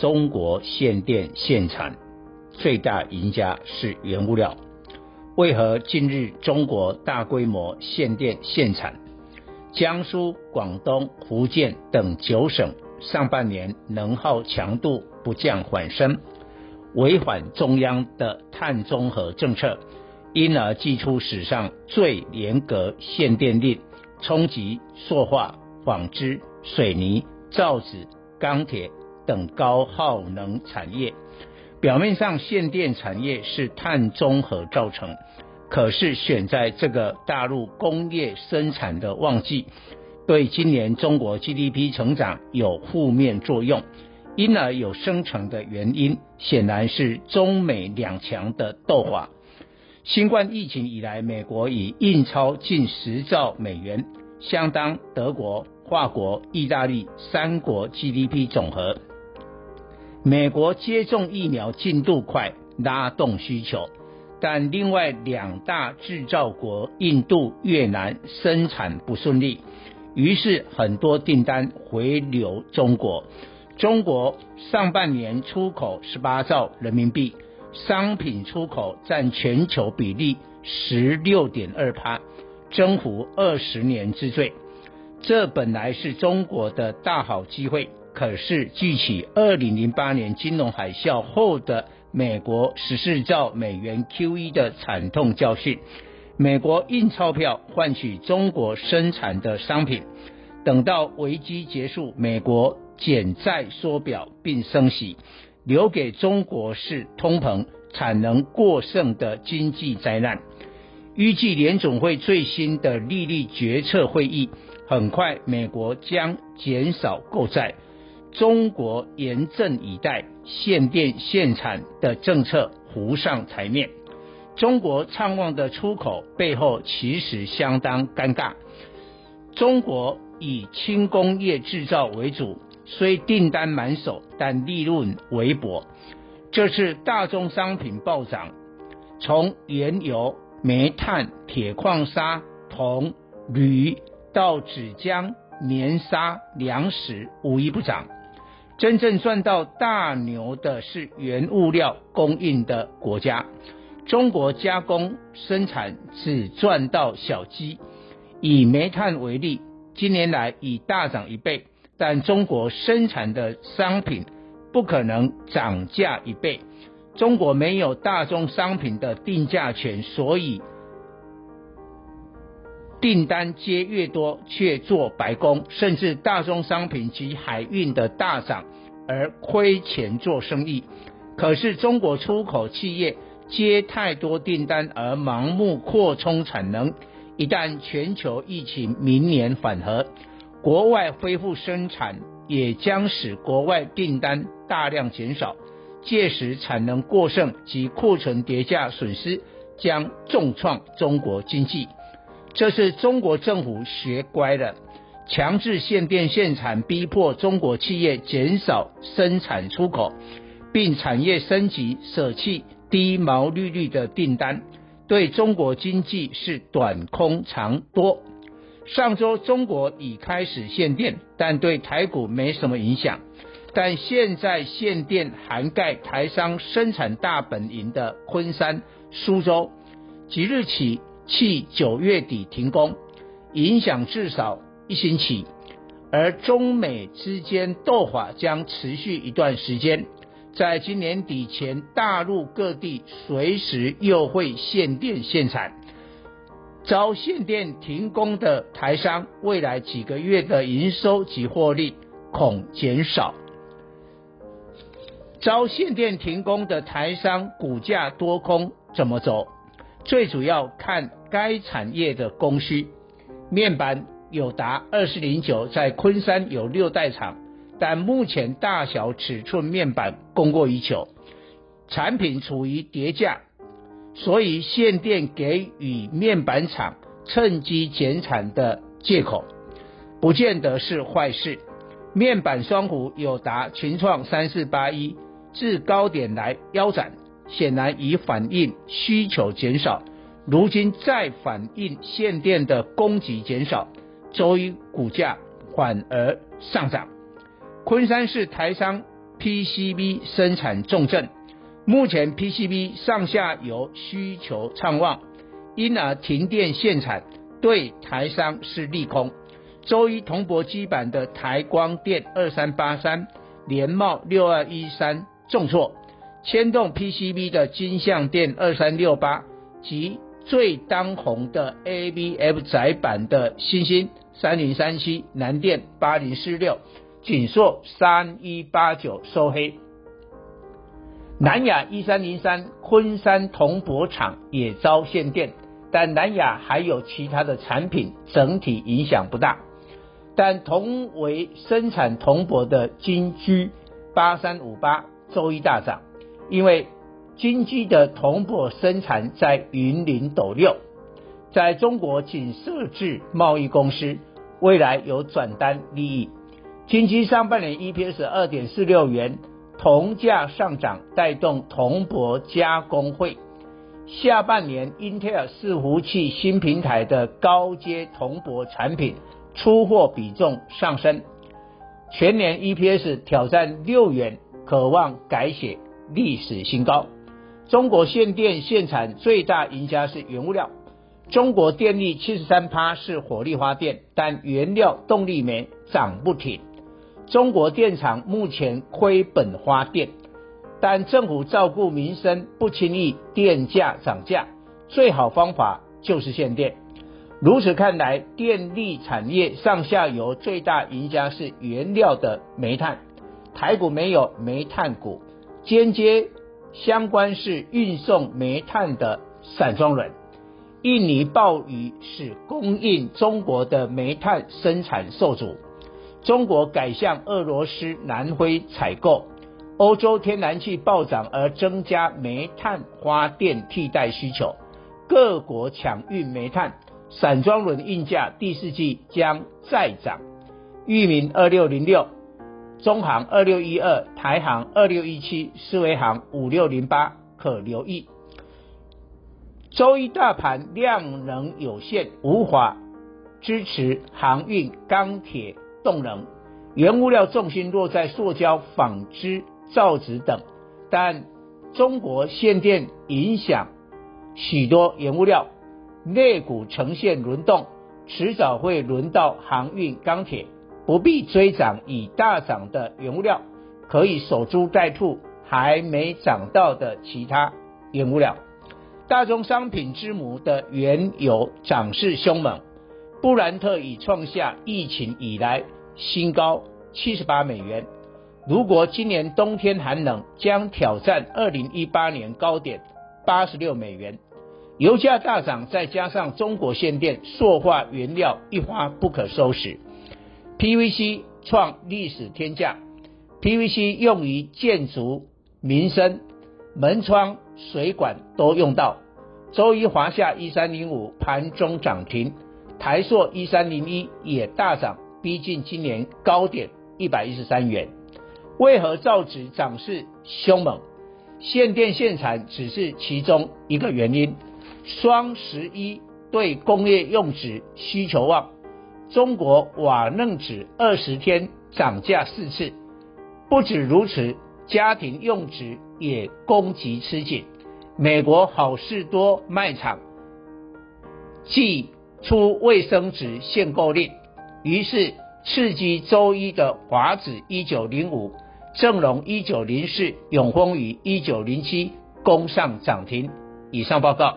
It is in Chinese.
中国限电限产，最大赢家是原物料。为何近日中国大规模限电限产？江苏、广东、福建等九省。上半年能耗强度不降反升，违反中央的碳中和政策，因而祭出史上最严格限电令，冲击塑化、纺织、水泥、造纸、钢铁等高耗能产业。表面上限电产业是碳中和造成，可是选在这个大陆工业生产的旺季。对今年中国 GDP 成长有负面作用，因而有生成的原因，显然是中美两强的斗法。新冠疫情以来，美国已印钞近十兆美元，相当德国、法国、意大利三国 GDP 总和。美国接种疫苗进度快，拉动需求，但另外两大制造国印度、越南生产不顺利。于是很多订单回流中国，中国上半年出口十八兆人民币，商品出口占全球比例十六点二趴，增幅二十年之最。这本来是中国的大好机会，可是记起二零零八年金融海啸后的美国十四兆美元 QE 的惨痛教训。美国印钞票换取中国生产的商品，等到危机结束，美国减债缩表并升息，留给中国是通膨、产能过剩的经济灾难。预计联总会最新的利率决策会议，很快美国将减少购债，中国严阵以待，限电限产的政策浮上台面。中国畅旺的出口背后其实相当尴尬。中国以轻工业制造为主，虽订单满手，但利润微薄。这次大宗商品暴涨，从原油、煤炭、铁矿砂、铜、铝到纸浆、棉纱、粮食，无一不涨。真正赚到大牛的是原物料供应的国家。中国加工生产只赚到小鸡，以煤炭为例，今年来已大涨一倍，但中国生产的商品不可能涨价一倍。中国没有大宗商品的定价权，所以订单接越多却做白工，甚至大宗商品及海运的大涨而亏钱做生意。可是中国出口企业。接太多订单而盲目扩充产能，一旦全球疫情明年缓和，国外恢复生产，也将使国外订单大量减少，届时产能过剩及库存叠加损失将重创中国经济。这是中国政府学乖了，强制限电限产，逼迫中国企业减少生产出口，并产业升级舍弃。低毛利率的订单对中国经济是短空长多。上周中国已开始限电，但对台股没什么影响。但现在限电涵盖台商生产大本营的昆山、苏州，即日起至九月底停工，影响至少一星期。而中美之间斗法将持续一段时间。在今年底前，大陆各地随时又会限电限产，遭限电停工的台商，未来几个月的营收及获利恐减少。遭限电停工的台商股价多空怎么走？最主要看该产业的供需。面板有达二四零九在昆山有六代厂。但目前大小尺寸面板供过于求，产品处于跌价，所以限电给予面板厂趁机减产的借口，不见得是坏事。面板双虎有达、群创三四八一至高点来腰斩，显然已反映需求减少。如今再反映限电的供给减少，周一股价反而上涨。昆山是台商 PCB 生产重镇，目前 PCB 上下游需求畅旺，因而停电限产对台商是利空。周一铜箔基板的台光电二三八三、联茂六二一三重挫，牵动 PCB 的金像电二三六八及。最当红的 ABF 载板的欣兴三零三七、南电八零四六、景硕三一八九收黑。南亚一三零三昆山铜箔厂也遭限电，但南亚还有其他的产品，整体影响不大。但同为生产铜箔的金居八三五八周一大涨，因为。金居的铜箔生产在云林斗六，在中国仅设置贸易公司，未来有转单利益。金居上半年 EPS 二点四六元，铜价上涨带动铜箔加工会。下半年英特尔伺服器新平台的高阶铜箔产品出货比重上升，全年 EPS 挑战六元，可望改写历史新高。中国限电限产最大赢家是原物料，中国电力七十三趴是火力发电，但原料动力煤涨不停。中国电厂目前亏本发电，但政府照顾民生不轻易电价涨价，最好方法就是限电。如此看来，电力产业上下游最大赢家是原料的煤炭，台股没有煤炭股，间接。相关是运送煤炭的散装轮，印尼暴雨使供应中国的煤炭生产受阻，中国改向俄罗斯、南非采购，欧洲天然气暴涨而增加煤炭发电替代需求，各国抢运煤炭，散装轮运价第四季将再涨。裕民二六零六。中航二六一二，台航二六一七，思维航五六零八可留意。周一大盘量能有限，无法支持航运、钢铁、动能，原物料重心落在塑胶、纺织、造纸等。但中国限电影响许多原物料，内股呈现轮动，迟早会轮到航运、钢铁。不必追涨已大涨的原物料，可以守株待兔，还没涨到的其他原物料。大宗商品之母的原油涨势凶猛，布兰特已创下疫情以来新高七十八美元。如果今年冬天寒冷，将挑战二零一八年高点八十六美元。油价大涨，再加上中国限电，塑化原料一发不可收拾。PVC 创历史天价，PVC 用于建筑、民生、门窗、水管都用到。周一华夏一三零五盘中涨停，台塑一三零一也大涨，逼近今年高点一百一十三元。为何造纸涨势凶猛？限电限产只是其中一个原因。双十一对工业用纸需求旺。中国瓦楞纸二十天涨价四次，不止如此，家庭用纸也供给吃紧。美国好事多卖场祭出卫生纸限购令，于是刺激周一的华纸一九零五、正荣一九零四、永丰余一九零七攻上涨停。以上报告。